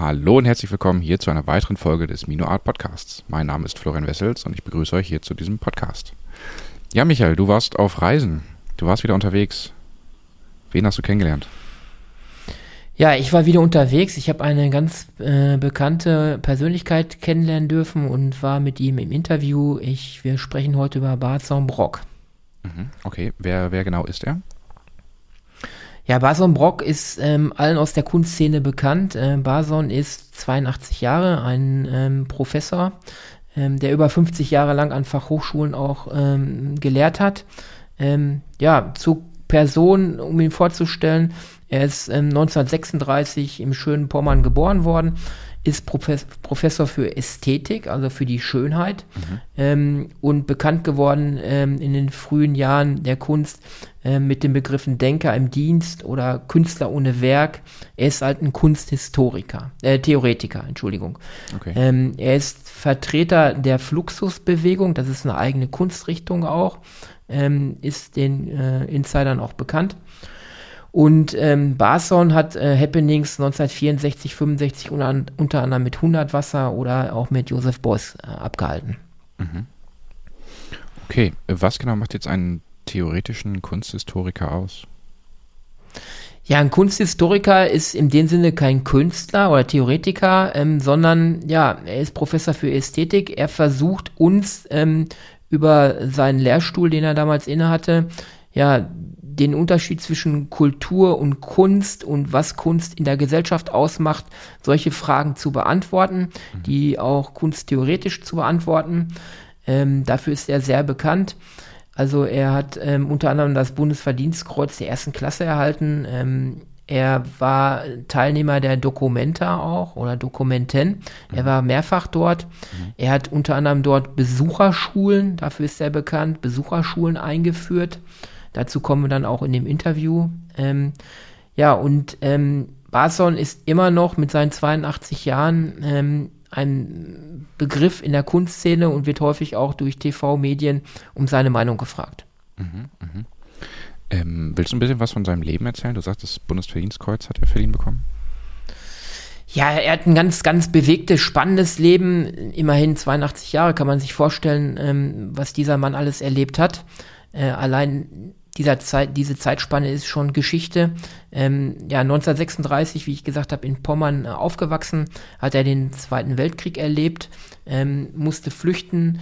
Hallo und herzlich willkommen hier zu einer weiteren Folge des Mino Art Podcasts. Mein Name ist Florian Wessels und ich begrüße euch hier zu diesem Podcast. Ja, Michael, du warst auf Reisen. Du warst wieder unterwegs. Wen hast du kennengelernt? Ja, ich war wieder unterwegs. Ich habe eine ganz äh, bekannte Persönlichkeit kennenlernen dürfen und war mit ihm im Interview. Ich, wir sprechen heute über Barzon Brock. Mhm, okay, wer, wer genau ist er? Ja, Bason Brock ist ähm, allen aus der Kunstszene bekannt. Äh, Bason ist 82 Jahre, ein ähm, Professor, ähm, der über 50 Jahre lang an Fachhochschulen auch ähm, gelehrt hat. Ähm, ja, zu Person, um ihn vorzustellen, er ist 1936 ähm, im schönen Pommern geboren worden, ist Profes Professor für Ästhetik, also für die Schönheit mhm. ähm, und bekannt geworden ähm, in den frühen Jahren der Kunst äh, mit den Begriffen Denker im Dienst oder Künstler ohne Werk. Er ist halt ein Kunsthistoriker, äh, Theoretiker, Entschuldigung. Okay. Ähm, er ist Vertreter der Fluxusbewegung, das ist eine eigene Kunstrichtung auch, ähm, ist den äh, Insidern auch bekannt. Und ähm, Barson hat äh, Happenings 1964, 65 unter, unter, anderem mit 100 Wasser oder auch mit Joseph Beuys äh, abgehalten. Mhm. Okay, was genau macht jetzt einen theoretischen Kunsthistoriker aus? Ja, ein Kunsthistoriker ist in dem Sinne kein Künstler oder Theoretiker, ähm, sondern ja, er ist Professor für Ästhetik. Er versucht uns ähm, über seinen Lehrstuhl, den er damals innehatte, ja, den Unterschied zwischen Kultur und Kunst und was Kunst in der Gesellschaft ausmacht, solche Fragen zu beantworten, mhm. die auch kunsttheoretisch zu beantworten. Ähm, dafür ist er sehr bekannt. Also er hat ähm, unter anderem das Bundesverdienstkreuz der ersten Klasse erhalten. Ähm, er war Teilnehmer der Documenta auch oder Dokumenten. Mhm. Er war mehrfach dort. Mhm. Er hat unter anderem dort Besucherschulen, dafür ist er bekannt, Besucherschulen eingeführt. Dazu kommen wir dann auch in dem Interview. Ähm, ja, und ähm, Barson ist immer noch mit seinen 82 Jahren ähm, ein Begriff in der Kunstszene und wird häufig auch durch TV-Medien um seine Meinung gefragt. Mhm, mh. ähm, willst du ein bisschen was von seinem Leben erzählen? Du sagst, das Bundesverdienstkreuz hat er verliehen bekommen. Ja, er hat ein ganz, ganz bewegtes, spannendes Leben. Immerhin 82 Jahre kann man sich vorstellen, ähm, was dieser Mann alles erlebt hat. Äh, allein dieser Zeit, diese Zeitspanne ist schon Geschichte. Ähm, ja, 1936, wie ich gesagt habe, in Pommern äh, aufgewachsen, hat er den Zweiten Weltkrieg erlebt, ähm, musste flüchten.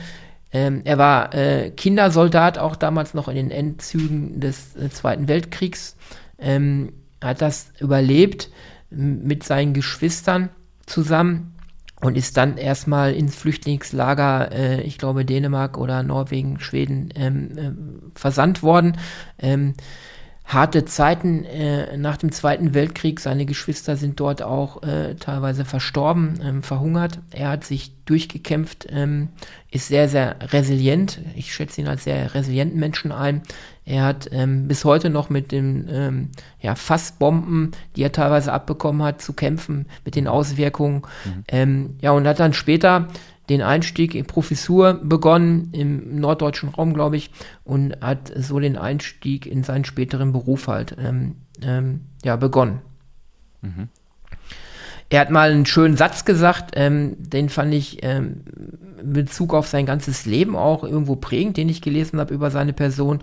Ähm, er war äh, Kindersoldat, auch damals noch in den Endzügen des äh, Zweiten Weltkriegs, ähm, hat das überlebt mit seinen Geschwistern zusammen und ist dann erstmal ins Flüchtlingslager, äh, ich glaube Dänemark oder Norwegen, Schweden, ähm, äh, versandt worden. Ähm, harte Zeiten äh, nach dem Zweiten Weltkrieg. Seine Geschwister sind dort auch äh, teilweise verstorben, ähm, verhungert. Er hat sich durchgekämpft, ähm, ist sehr, sehr resilient. Ich schätze ihn als sehr resilienten Menschen ein. Er hat ähm, bis heute noch mit den ähm, ja, Fassbomben, die er teilweise abbekommen hat, zu kämpfen, mit den Auswirkungen. Mhm. Ähm, ja, und hat dann später den Einstieg in Professur begonnen, im norddeutschen Raum, glaube ich, und hat so den Einstieg in seinen späteren Beruf halt ähm, ähm, ja, begonnen. Mhm. Er hat mal einen schönen Satz gesagt, ähm, den fand ich ähm, in Bezug auf sein ganzes Leben auch irgendwo prägend, den ich gelesen habe über seine Person.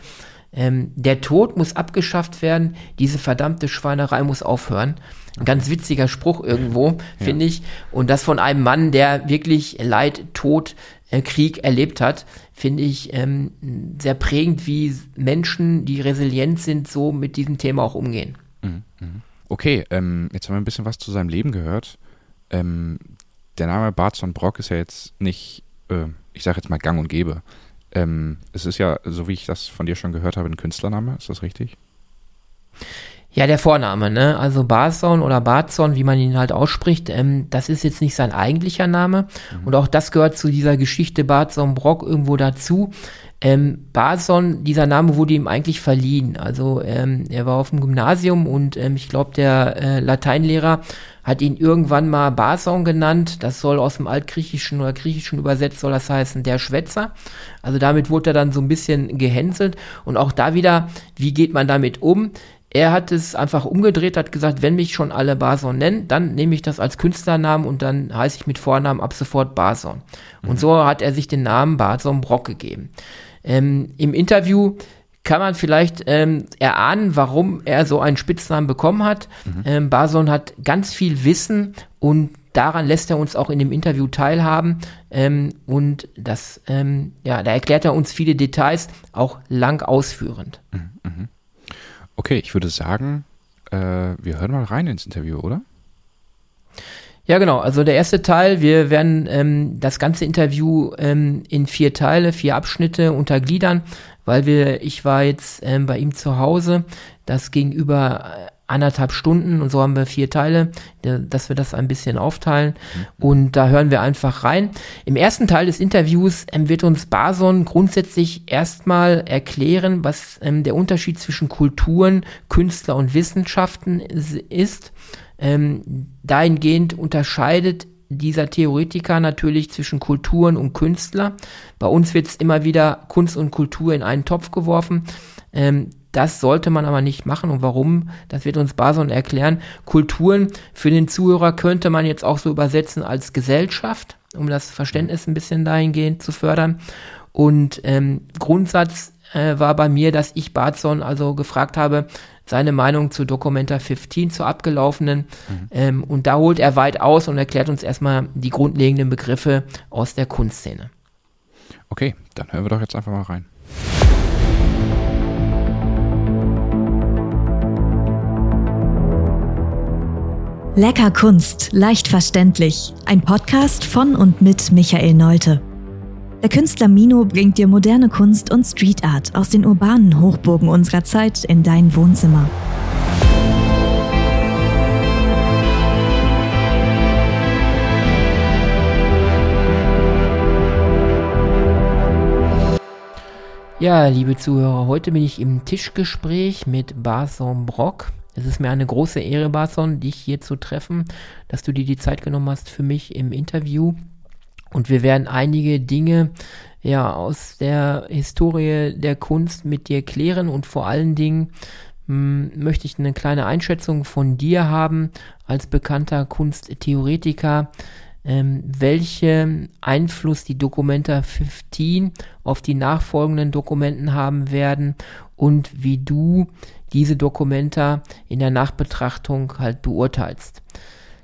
Ähm, der Tod muss abgeschafft werden, diese verdammte Schweinerei muss aufhören. Ein ganz witziger Spruch irgendwo, ja. finde ich. Und das von einem Mann, der wirklich Leid, Tod, äh, Krieg erlebt hat, finde ich ähm, sehr prägend, wie Menschen, die resilient sind, so mit diesem Thema auch umgehen. Mhm, mhm. Okay, ähm, jetzt haben wir ein bisschen was zu seinem Leben gehört. Ähm, der Name Bartson Brock ist ja jetzt nicht, äh, ich sage jetzt mal gang und gäbe. Ähm, es ist ja, so wie ich das von dir schon gehört habe, ein Künstlername, ist das richtig? Ja, der Vorname, ne? Also Barson oder Barzon, wie man ihn halt ausspricht, ähm, das ist jetzt nicht sein eigentlicher Name. Mhm. Und auch das gehört zu dieser Geschichte Barzon Brock irgendwo dazu. Ähm, Barson, dieser Name wurde ihm eigentlich verliehen. Also ähm, er war auf dem Gymnasium und ähm, ich glaube, der äh, Lateinlehrer hat ihn irgendwann mal Barson genannt. Das soll aus dem Altgriechischen oder Griechischen übersetzt, soll das heißen, der Schwätzer. Also damit wurde er dann so ein bisschen gehänselt. Und auch da wieder, wie geht man damit um? er hat es einfach umgedreht, hat gesagt, wenn mich schon alle Bason nennen, dann nehme ich das als Künstlernamen und dann heiße ich mit Vornamen ab sofort Bason. Mhm. Und so hat er sich den Namen Bason Brock gegeben. Ähm, Im Interview kann man vielleicht ähm, erahnen, warum er so einen Spitznamen bekommen hat. Mhm. Ähm, Bason hat ganz viel Wissen und daran lässt er uns auch in dem Interview teilhaben. Ähm, und das, ähm, ja, da erklärt er uns viele Details, auch lang ausführend. Mhm. mhm. Okay, ich würde sagen, äh, wir hören mal rein ins Interview, oder? Ja, genau. Also der erste Teil, wir werden ähm, das ganze Interview ähm, in vier Teile, vier Abschnitte untergliedern, weil wir, ich war jetzt ähm, bei ihm zu Hause, das ging über äh, anderthalb Stunden und so haben wir vier Teile, dass wir das ein bisschen aufteilen mhm. und da hören wir einfach rein. Im ersten Teil des Interviews ähm, wird uns Bason grundsätzlich erstmal erklären, was ähm, der Unterschied zwischen Kulturen, Künstler und Wissenschaften ist. Ähm, dahingehend unterscheidet dieser Theoretiker natürlich zwischen Kulturen und Künstler. Bei uns wird es immer wieder Kunst und Kultur in einen Topf geworfen. Ähm, das sollte man aber nicht machen. Und warum? Das wird uns Bason erklären. Kulturen für den Zuhörer könnte man jetzt auch so übersetzen als Gesellschaft, um das Verständnis ein bisschen dahingehend zu fördern. Und ähm, Grundsatz äh, war bei mir, dass ich Bason also gefragt habe, seine Meinung zu Documenta 15, zur abgelaufenen. Mhm. Ähm, und da holt er weit aus und erklärt uns erstmal die grundlegenden Begriffe aus der Kunstszene. Okay, dann hören wir doch jetzt einfach mal rein. Lecker Kunst, leicht verständlich. Ein Podcast von und mit Michael Neute. Der Künstler Mino bringt dir moderne Kunst und Street Art aus den urbanen Hochburgen unserer Zeit in dein Wohnzimmer. Ja, liebe Zuhörer, heute bin ich im Tischgespräch mit Barson Brock. Es ist mir eine große Ehre, Barson, dich hier zu treffen, dass du dir die Zeit genommen hast für mich im Interview. Und wir werden einige Dinge ja aus der Historie der Kunst mit dir klären und vor allen Dingen hm, möchte ich eine kleine Einschätzung von dir haben als bekannter Kunsttheoretiker, ähm, welche Einfluss die Dokumenta 15 auf die nachfolgenden Dokumenten haben werden und wie du diese Dokumenta in der Nachbetrachtung halt beurteilst.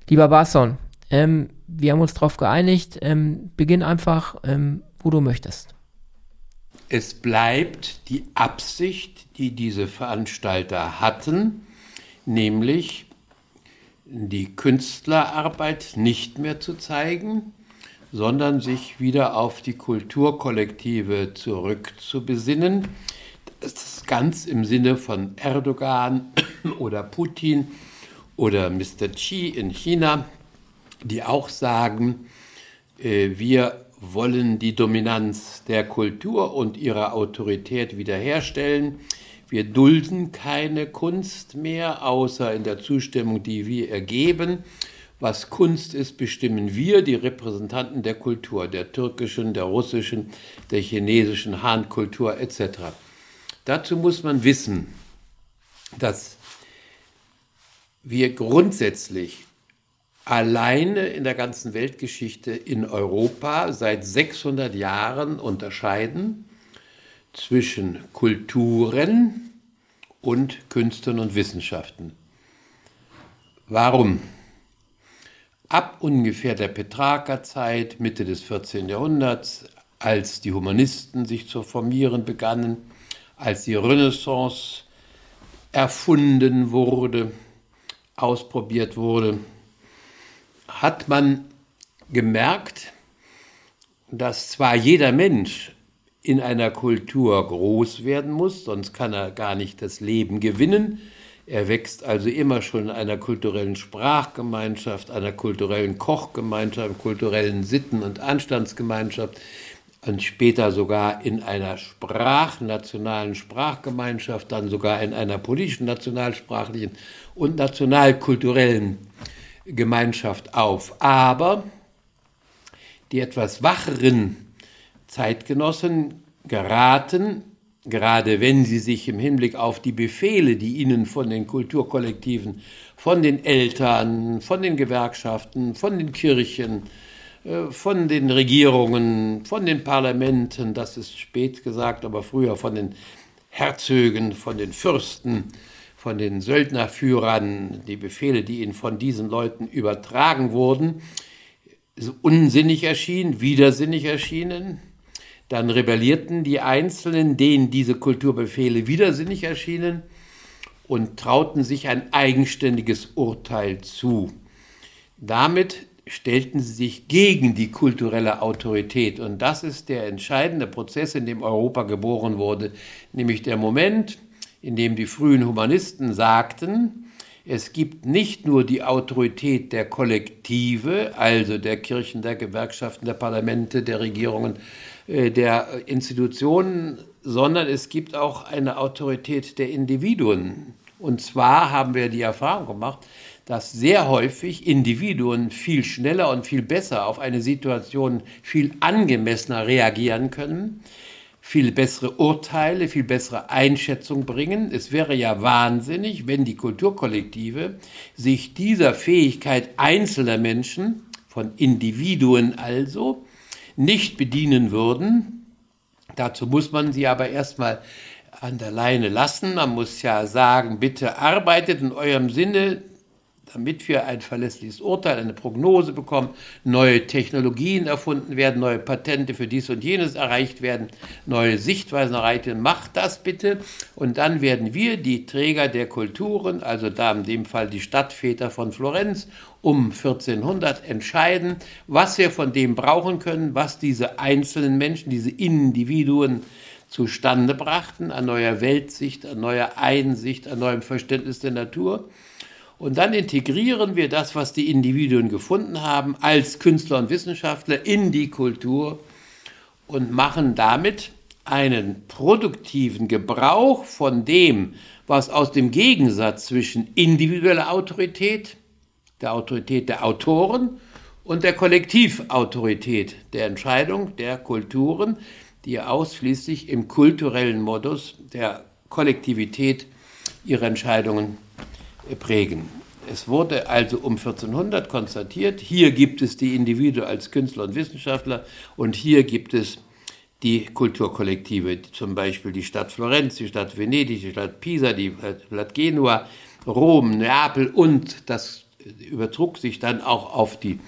Lieber Barson, ähm, wir haben uns darauf geeinigt, ähm, beginn einfach, ähm, wo du möchtest. Es bleibt die Absicht, die diese Veranstalter hatten, nämlich die Künstlerarbeit nicht mehr zu zeigen, sondern sich wieder auf die Kulturkollektive zurückzubesinnen, das ist ganz im Sinne von Erdogan oder Putin oder Mr. Xi in China, die auch sagen, äh, wir wollen die Dominanz der Kultur und ihrer Autorität wiederherstellen. Wir dulden keine Kunst mehr, außer in der Zustimmung, die wir ergeben. Was Kunst ist, bestimmen wir, die Repräsentanten der Kultur, der türkischen, der russischen, der chinesischen Han-Kultur etc. Dazu muss man wissen, dass wir grundsätzlich alleine in der ganzen Weltgeschichte in Europa seit 600 Jahren unterscheiden zwischen Kulturen und Künsten und Wissenschaften. Warum? Ab ungefähr der Petrarcherzeit, Mitte des 14. Jahrhunderts, als die Humanisten sich zu formieren begannen, als die Renaissance erfunden wurde, ausprobiert wurde, hat man gemerkt, dass zwar jeder Mensch in einer Kultur groß werden muss, sonst kann er gar nicht das Leben gewinnen. Er wächst also immer schon in einer kulturellen Sprachgemeinschaft, einer kulturellen Kochgemeinschaft, kulturellen Sitten- und Anstandsgemeinschaft und später sogar in einer sprachnationalen Sprachgemeinschaft, dann sogar in einer politischen, nationalsprachlichen und nationalkulturellen Gemeinschaft auf. Aber die etwas wacheren Zeitgenossen geraten gerade wenn sie sich im Hinblick auf die Befehle, die ihnen von den Kulturkollektiven, von den Eltern, von den Gewerkschaften, von den Kirchen, äh, von den Regierungen, von den Parlamenten, das ist spät gesagt, aber früher von den Herzögen, von den Fürsten, von den Söldnerführern, die Befehle, die ihnen von diesen Leuten übertragen wurden, unsinnig erschienen, widersinnig erschienen. Dann rebellierten die Einzelnen, denen diese Kulturbefehle widersinnig erschienen und trauten sich ein eigenständiges Urteil zu. Damit stellten sie sich gegen die kulturelle Autorität. Und das ist der entscheidende Prozess, in dem Europa geboren wurde, nämlich der Moment, in dem die frühen Humanisten sagten, es gibt nicht nur die Autorität der Kollektive, also der Kirchen, der Gewerkschaften, der Parlamente, der Regierungen, äh, der Institutionen, sondern es gibt auch eine Autorität der Individuen. Und zwar haben wir die Erfahrung gemacht, dass sehr häufig Individuen viel schneller und viel besser auf eine Situation viel angemessener reagieren können, viel bessere Urteile, viel bessere Einschätzung bringen. Es wäre ja wahnsinnig, wenn die Kulturkollektive sich dieser Fähigkeit einzelner Menschen, von Individuen also, nicht bedienen würden. Dazu muss man sie aber erstmal an der Leine lassen. Man muss ja sagen, bitte arbeitet in eurem Sinne, damit wir ein verlässliches Urteil, eine Prognose bekommen, neue Technologien erfunden werden, neue Patente für dies und jenes erreicht werden, neue Sichtweisen erreicht werden. Macht das bitte und dann werden wir, die Träger der Kulturen, also da in dem Fall die Stadtväter von Florenz, um 1400 entscheiden, was wir von dem brauchen können, was diese einzelnen Menschen, diese Individuen zustande brachten, an neuer Weltsicht, an neuer Einsicht, an neuem Verständnis der Natur. Und dann integrieren wir das, was die Individuen gefunden haben, als Künstler und Wissenschaftler in die Kultur und machen damit einen produktiven Gebrauch von dem, was aus dem Gegensatz zwischen individueller Autorität, der Autorität der Autoren und der Kollektivautorität der Entscheidung der Kulturen, die ausschließlich im kulturellen Modus der Kollektivität ihre Entscheidungen prägen. Es wurde also um 1400 konstatiert, hier gibt es die Individuen als Künstler und Wissenschaftler und hier gibt es die Kulturkollektive, zum Beispiel die Stadt Florenz, die Stadt Venedig, die Stadt Pisa, die Stadt Genua, Rom, Neapel und das übertrug sich dann auch auf die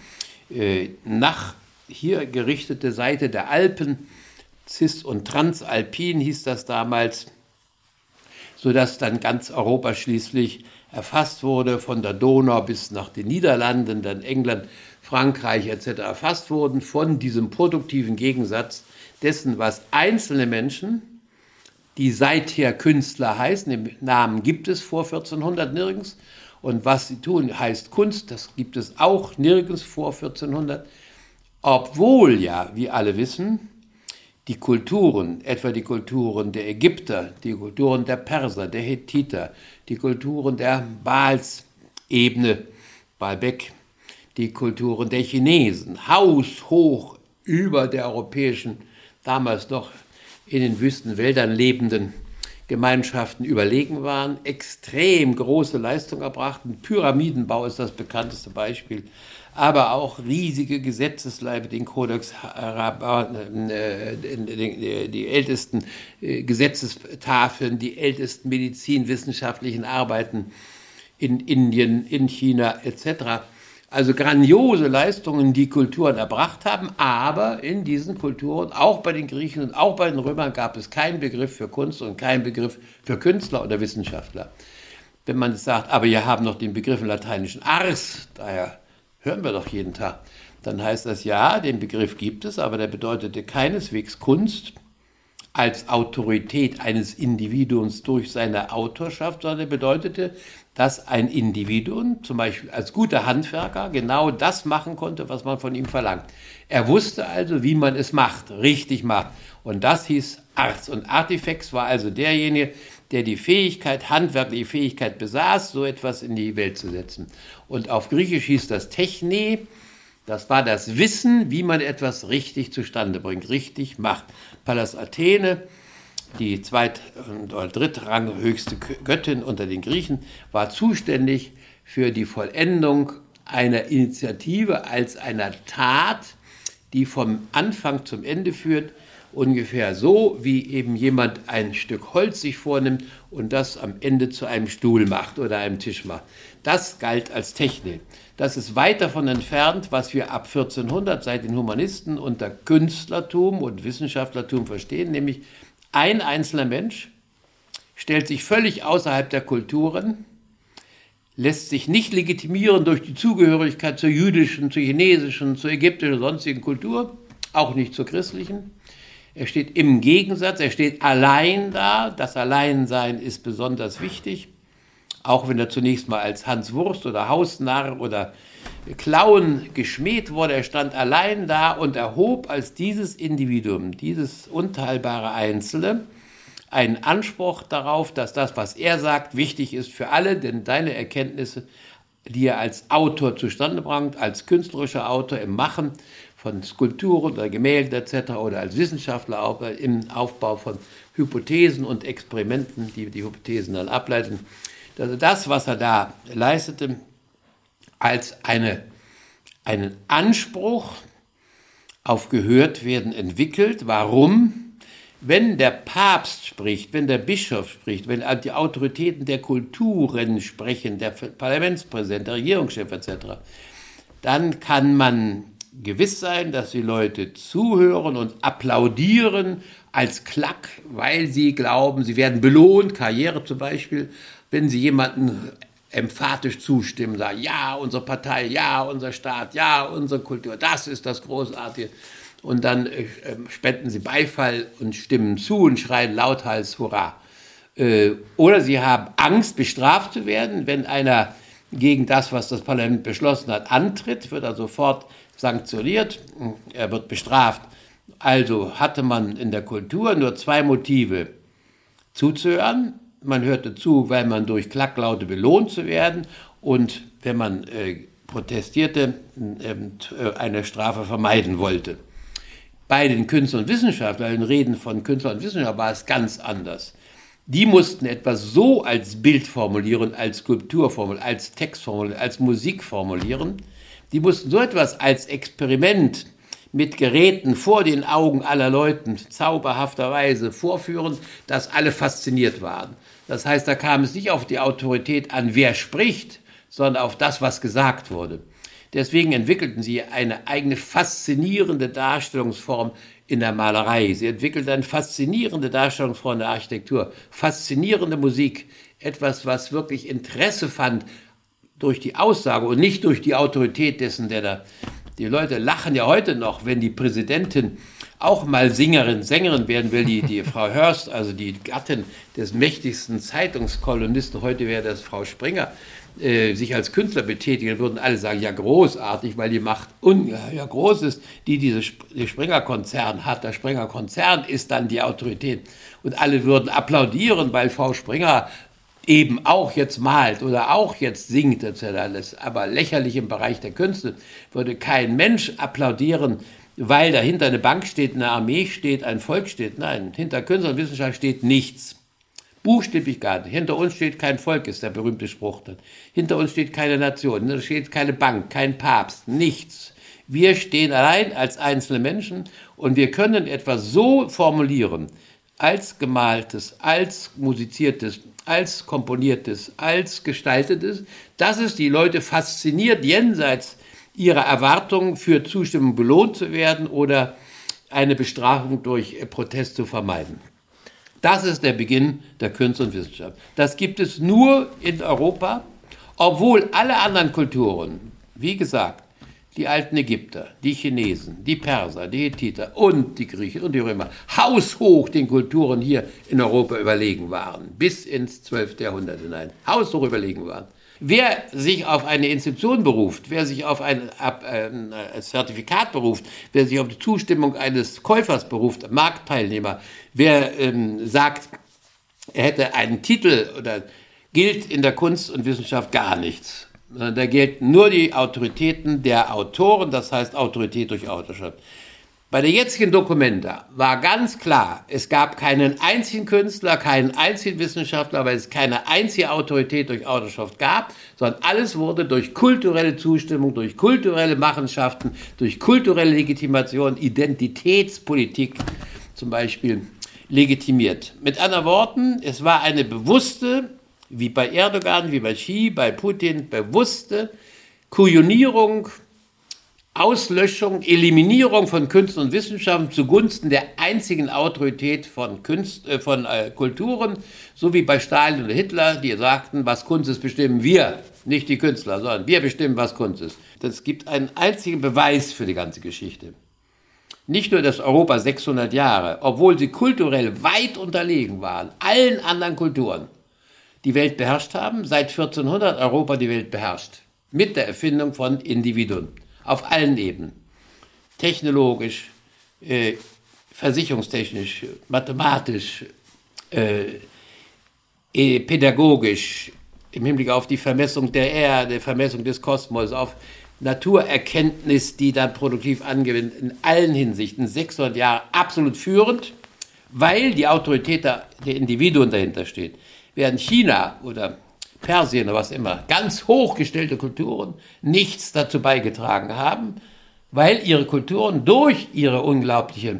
äh, nach hier gerichtete Seite der Alpen, Cis- und Transalpin hieß das damals, sodass dann ganz Europa schließlich erfasst wurde, von der Donau bis nach den Niederlanden, dann England, Frankreich etc. erfasst wurden, von diesem produktiven Gegensatz dessen, was einzelne Menschen, die seither Künstler heißen, den Namen gibt es vor 1400 nirgends, und was sie tun heißt Kunst, das gibt es auch nirgends vor 1400, obwohl ja, wie alle wissen, die Kulturen, etwa die Kulturen der Ägypter, die Kulturen der Perser, der Hethiter, die Kulturen der Baalsebene, Baalbek, die Kulturen der Chinesen, haushoch über der europäischen, damals noch in den Wüstenwäldern lebenden Gemeinschaften überlegen waren, extrem große Leistung erbrachten. Pyramidenbau ist das bekannteste Beispiel aber auch riesige Gesetzesleibe, den Kodex, äh, die ältesten äh, Gesetzestafeln, die ältesten medizinwissenschaftlichen Arbeiten in Indien, in China etc. Also grandiose Leistungen, die Kulturen erbracht haben, aber in diesen Kulturen, auch bei den Griechen und auch bei den Römern, gab es keinen Begriff für Kunst und keinen Begriff für Künstler oder Wissenschaftler. Wenn man sagt, aber wir haben noch den Begriff im lateinischen Ars, daher hören wir doch jeden Tag. Dann heißt das ja, den Begriff gibt es, aber der bedeutete keineswegs Kunst als Autorität eines Individuums durch seine Autorschaft, sondern er bedeutete, dass ein Individuum, zum Beispiel als guter Handwerker, genau das machen konnte, was man von ihm verlangt. Er wusste also, wie man es macht, richtig macht. Und das hieß Arts. Und Artifex war also derjenige, der die Fähigkeit, handwerkliche Fähigkeit besaß, so etwas in die Welt zu setzen. Und auf Griechisch hieß das Techne, das war das Wissen, wie man etwas richtig zustande bringt, richtig macht. Pallas Athene die zweit- oder drittrang höchste Göttin unter den Griechen, war zuständig für die Vollendung einer Initiative als einer Tat, die vom Anfang zum Ende führt, ungefähr so, wie eben jemand ein Stück Holz sich vornimmt und das am Ende zu einem Stuhl macht oder einem Tisch macht. Das galt als Technik. Das ist weit davon entfernt, was wir ab 1400 seit den Humanisten unter Künstlertum und Wissenschaftlertum verstehen, nämlich ein einzelner Mensch stellt sich völlig außerhalb der Kulturen, lässt sich nicht legitimieren durch die Zugehörigkeit zur jüdischen, zur chinesischen, zur ägyptischen, sonstigen Kultur, auch nicht zur christlichen. Er steht im Gegensatz, er steht allein da. Das Alleinsein ist besonders wichtig, auch wenn er zunächst mal als Hans Wurst oder Hausnarr oder Clown geschmäht wurde. Er stand allein da und erhob als dieses Individuum, dieses unteilbare Einzelne, einen Anspruch darauf, dass das, was er sagt, wichtig ist für alle, denn deine Erkenntnisse, die er als Autor zustande bringt, als künstlerischer Autor im Machen von Skulpturen oder Gemälden etc. oder als Wissenschaftler auch im Aufbau von Hypothesen und Experimenten, die die Hypothesen dann ableiten. Also das, was er da leistete, als eine, einen Anspruch auf Gehörtwerden entwickelt. Warum? wenn der Papst spricht, wenn der Bischof spricht, wenn die Autoritäten der Kulturen sprechen, der Parlamentspräsident, der Regierungschef etc., dann kann man gewiss sein, dass die Leute zuhören und applaudieren als Klack, weil sie glauben, sie werden belohnt, Karriere zum Beispiel, wenn sie jemanden emphatisch zustimmen, sagen, ja, unsere Partei, ja, unser Staat, ja, unsere Kultur, das ist das Großartige und dann äh, ähm, spenden sie Beifall und stimmen zu und schreien lauthals Hurra. Äh, oder sie haben Angst, bestraft zu werden. Wenn einer gegen das, was das Parlament beschlossen hat, antritt, wird er sofort sanktioniert, er wird bestraft. Also hatte man in der Kultur nur zwei Motive zuzuhören. Man hörte zu, weil man durch Klacklaute belohnt zu werden und wenn man äh, protestierte, äh, eine Strafe vermeiden wollte. Bei den Künstlern und Wissenschaftlern, Reden von Künstlern und Wissenschaftlern, war es ganz anders. Die mussten etwas so als Bild formulieren, als Skulptur als Text als Musik formulieren. Die mussten so etwas als Experiment mit Geräten vor den Augen aller Leuten zauberhafterweise vorführen, dass alle fasziniert waren. Das heißt, da kam es nicht auf die Autorität an, wer spricht, sondern auf das, was gesagt wurde. Deswegen entwickelten sie eine eigene faszinierende Darstellungsform in der Malerei. Sie entwickelten eine faszinierende Darstellungsform in der Architektur, faszinierende Musik, etwas, was wirklich Interesse fand durch die Aussage und nicht durch die Autorität dessen, der da. Die Leute lachen ja heute noch, wenn die Präsidentin auch mal Singerin, Sängerin werden will, die, die Frau Hörst, also die Gattin des mächtigsten Zeitungskolumnisten, heute wäre das Frau Springer, äh, sich als Künstler betätigen, würden alle sagen, ja großartig, weil die Macht ungeheuer groß ist, die dieses die Springer-Konzern hat. Der Springer-Konzern ist dann die Autorität. Und alle würden applaudieren, weil Frau Springer eben auch jetzt malt oder auch jetzt singt etc. alles. Aber lächerlich im Bereich der Künste würde kein Mensch applaudieren, weil dahinter eine Bank steht, eine Armee steht, ein Volk steht. Nein, hinter Künstler und Wissenschaft steht nichts. Buchstäblich gar nicht. Hinter uns steht kein Volk, ist der berühmte Spruch dann. Hinter uns steht keine Nation, hinter uns steht keine Bank, kein Papst, nichts. Wir stehen allein als einzelne Menschen und wir können etwas so formulieren, als gemaltes, als musiziertes, als komponiertes, als gestaltetes, dass es die Leute fasziniert, jenseits ihrer Erwartungen für Zustimmung belohnt zu werden oder eine Bestrafung durch Protest zu vermeiden. Das ist der Beginn der Kunst und Wissenschaft. Das gibt es nur in Europa, obwohl alle anderen Kulturen, wie gesagt, die alten Ägypter, die Chinesen, die Perser, die Hethiter und die Griechen und die Römer haushoch den Kulturen hier in Europa überlegen waren, bis ins 12. Jahrhundert hinein, haushoch überlegen waren. Wer sich auf eine Institution beruft, wer sich auf ein, ein, Zertifikat beruft, wer sich auf die Zustimmung eines Käufers beruft, Marktteilnehmer, wer ähm, sagt, er hätte einen Titel oder gilt in der Kunst und Wissenschaft gar nichts. Da gelten nur die Autoritäten der Autoren, das heißt Autorität durch Autorschaft. Bei der jetzigen Dokumenta war ganz klar, es gab keinen einzigen Künstler, keinen einzigen Wissenschaftler, weil es keine einzige Autorität durch Autorschaft gab, sondern alles wurde durch kulturelle Zustimmung, durch kulturelle Machenschaften, durch kulturelle Legitimation, Identitätspolitik zum Beispiel legitimiert. Mit anderen Worten, es war eine bewusste, wie bei Erdogan, wie bei Xi, bei Putin, bewusste Kujonierung Auslöschung, Eliminierung von Künsten und Wissenschaften zugunsten der einzigen Autorität von, Künst, äh, von äh, Kulturen, so wie bei Stalin und Hitler, die sagten, was Kunst ist, bestimmen wir, nicht die Künstler, sondern wir bestimmen, was Kunst ist. Das gibt einen einzigen Beweis für die ganze Geschichte. Nicht nur, dass Europa 600 Jahre, obwohl sie kulturell weit unterlegen waren, allen anderen Kulturen, die Welt beherrscht haben, seit 1400 Europa die Welt beherrscht. Mit der Erfindung von Individuen auf allen Ebenen. Technologisch, äh, versicherungstechnisch, mathematisch, äh, äh, pädagogisch, im Hinblick auf die Vermessung der Erde, Vermessung des Kosmos, auf Naturerkenntnis, die dann produktiv angewendet, in allen Hinsichten 600 Jahre absolut führend, weil die Autorität der, der Individuen dahinter steht. Während China oder Persien oder was immer, ganz hochgestellte Kulturen nichts dazu beigetragen haben, weil ihre Kulturen durch ihre unglaubliche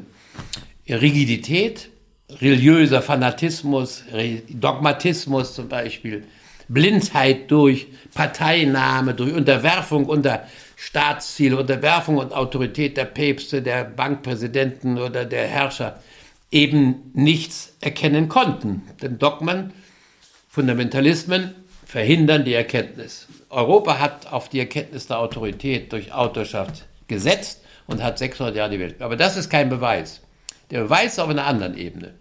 Rigidität, religiöser Fanatismus, Dogmatismus zum Beispiel, Blindheit durch Parteinahme, durch Unterwerfung unter Staatsziele, Unterwerfung und Autorität der Päpste, der Bankpräsidenten oder der Herrscher eben nichts erkennen konnten. Denn Dogmen, Fundamentalismen verhindern die Erkenntnis. Europa hat auf die Erkenntnis der Autorität durch Autorschaft gesetzt und hat 600 Jahre die Welt. Aber das ist kein Beweis. Der Beweis ist auf einer anderen Ebene.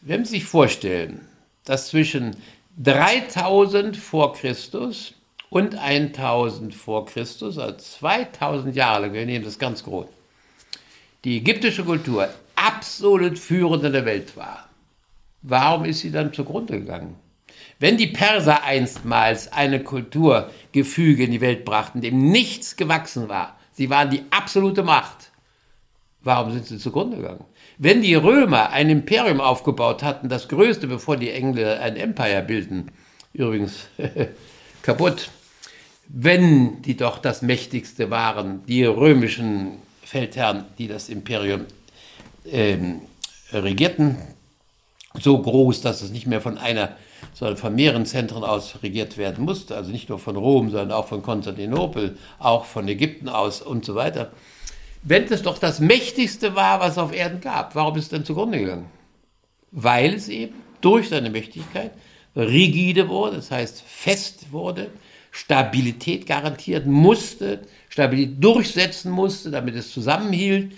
Wenn Sie sich vorstellen, dass zwischen 3000 vor Christus und 1000 vor Christus, also 2000 Jahre lang, wir nehmen das ganz groß, die ägyptische Kultur absolut führend in der Welt war, warum ist sie dann zugrunde gegangen? Wenn die Perser einstmals eine Kulturgefüge in die Welt brachten, dem nichts gewachsen war, sie waren die absolute Macht, warum sind sie zugrunde gegangen? Wenn die Römer ein Imperium aufgebaut hatten, das größte, bevor die Engländer ein Empire bilden, übrigens kaputt, wenn die doch das mächtigste waren, die römischen Feldherren, die das Imperium ähm, regierten, so groß, dass es nicht mehr von einer sondern von mehreren Zentren aus regiert werden musste, also nicht nur von Rom, sondern auch von Konstantinopel, auch von Ägypten aus und so weiter. Wenn es doch das mächtigste war, was es auf Erden gab, warum ist es denn zugrunde gegangen? Weil es eben durch seine Mächtigkeit rigide wurde, das heißt fest wurde, Stabilität garantiert musste, Stabilität durchsetzen musste, damit es zusammenhielt,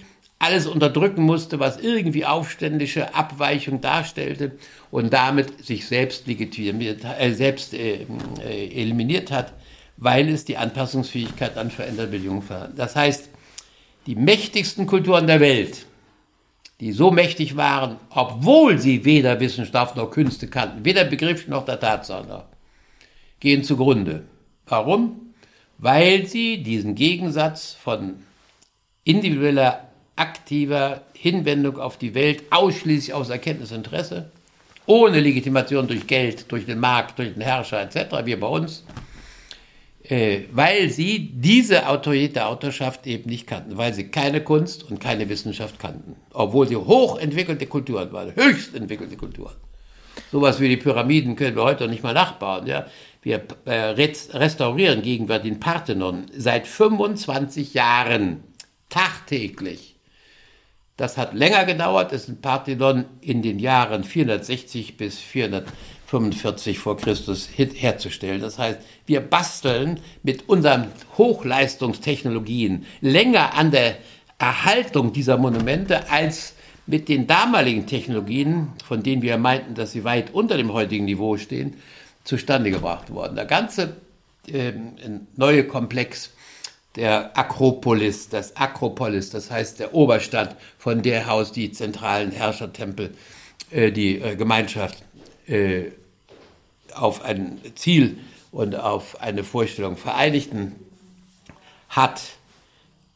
alles unterdrücken musste, was irgendwie aufständische Abweichung darstellte und damit sich selbst legitimiert, äh, selbst äh, äh, eliminiert hat, weil es die Anpassungsfähigkeit an veränderte Bedingungen verhindert. Das heißt, die mächtigsten Kulturen der Welt, die so mächtig waren, obwohl sie weder Wissenschaft noch Künste kannten, weder Begriff noch der Tatsache, gehen zugrunde. Warum? Weil sie diesen Gegensatz von individueller aktiver Hinwendung auf die Welt ausschließlich aus Erkenntnisinteresse, ohne Legitimation durch Geld, durch den Markt, durch den Herrscher etc., wie bei uns, äh, weil sie diese Autorität der Autorschaft eben nicht kannten, weil sie keine Kunst und keine Wissenschaft kannten, obwohl sie hochentwickelte Kulturen waren, höchst entwickelte Kulturen. Sowas wie die Pyramiden können wir heute noch nicht mal nachbauen. Ja? Wir äh, restaurieren gegenwärtig den Parthenon seit 25 Jahren tagtäglich. Das hat länger gedauert, ist ein Parthenon in den Jahren 460 bis 445 vor Christus herzustellen. Das heißt, wir basteln mit unseren Hochleistungstechnologien länger an der Erhaltung dieser Monumente als mit den damaligen Technologien, von denen wir meinten, dass sie weit unter dem heutigen Niveau stehen, zustande gebracht worden. Der ganze äh, neue Komplex der Akropolis, das Akropolis, das heißt der Oberstadt, von der aus die zentralen Herrschertempel, äh, die äh, Gemeinschaft äh, auf ein Ziel und auf eine Vorstellung vereinigten, hat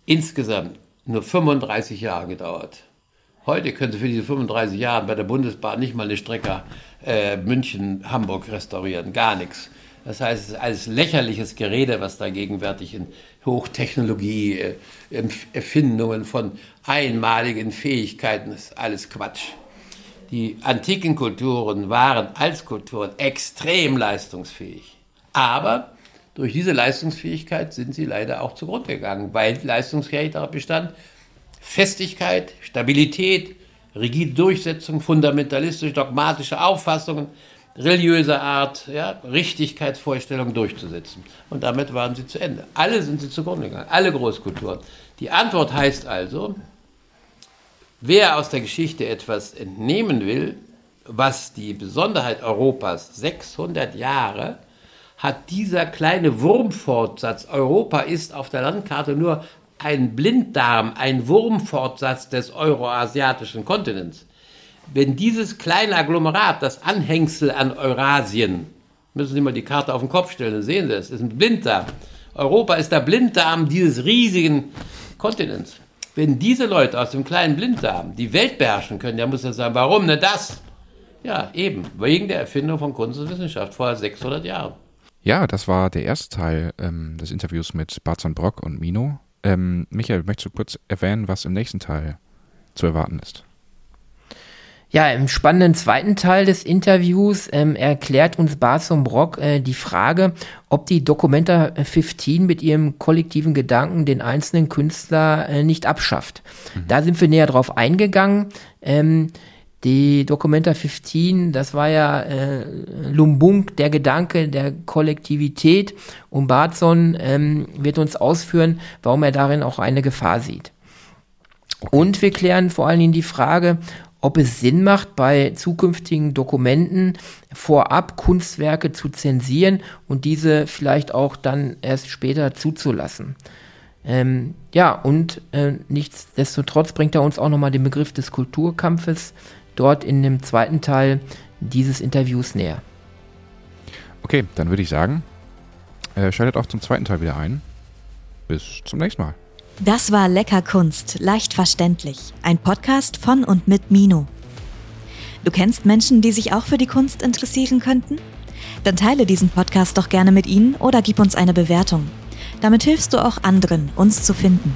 insgesamt nur 35 Jahre gedauert. Heute können Sie für diese 35 Jahre bei der Bundesbahn nicht mal eine Strecke äh, München-Hamburg restaurieren, gar nichts. Das heißt, es ist alles lächerliches Gerede, was da gegenwärtig in Hochtechnologie, äh, Erfindungen von einmaligen Fähigkeiten ist alles Quatsch. Die antiken Kulturen waren als Kulturen extrem leistungsfähig. Aber durch diese Leistungsfähigkeit sind sie leider auch zugrunde gegangen, weil Leistungsfähigkeit darauf bestand, Festigkeit, Stabilität, rigide Durchsetzung, fundamentalistische, dogmatische Auffassungen, religiöser Art, ja, Richtigkeitsvorstellungen durchzusetzen. Und damit waren sie zu Ende. Alle sind sie zugrunde gegangen, alle Großkulturen. Die Antwort heißt also, wer aus der Geschichte etwas entnehmen will, was die Besonderheit Europas 600 Jahre hat dieser kleine Wurmfortsatz, Europa ist auf der Landkarte nur ein Blinddarm, ein Wurmfortsatz des euroasiatischen Kontinents wenn dieses kleine Agglomerat, das Anhängsel an Eurasien, müssen Sie mal die Karte auf den Kopf stellen, dann sehen Sie es, ist ein Blinddarm. Europa ist der Blinddarm dieses riesigen Kontinents. Wenn diese Leute aus dem kleinen Blinddarm die Welt beherrschen können, dann muss er sagen, warum denn das? Ja, eben, wegen der Erfindung von Kunst und Wissenschaft vor 600 Jahren. Ja, das war der erste Teil ähm, des Interviews mit Barzon Brock und Mino. Ähm, Michael, möchtest du kurz erwähnen, was im nächsten Teil zu erwarten ist? Ja, im spannenden zweiten Teil des Interviews ähm, erklärt uns Barsom Brock äh, die Frage, ob die Documenta 15 mit ihrem kollektiven Gedanken den einzelnen Künstler äh, nicht abschafft. Mhm. Da sind wir näher drauf eingegangen. Ähm, die Documenta 15, das war ja äh, Lumbung, der Gedanke der Kollektivität. Und Bartson ähm, wird uns ausführen, warum er darin auch eine Gefahr sieht. Und wir klären vor allen Dingen die Frage, ob es Sinn macht, bei zukünftigen Dokumenten vorab Kunstwerke zu zensieren und diese vielleicht auch dann erst später zuzulassen. Ähm, ja, und äh, nichtsdestotrotz bringt er uns auch nochmal den Begriff des Kulturkampfes dort in dem zweiten Teil dieses Interviews näher. Okay, dann würde ich sagen, äh, schaltet auch zum zweiten Teil wieder ein. Bis zum nächsten Mal. Das war Lecker Kunst, leicht verständlich. Ein Podcast von und mit Mino. Du kennst Menschen, die sich auch für die Kunst interessieren könnten? Dann teile diesen Podcast doch gerne mit ihnen oder gib uns eine Bewertung. Damit hilfst du auch anderen, uns zu finden.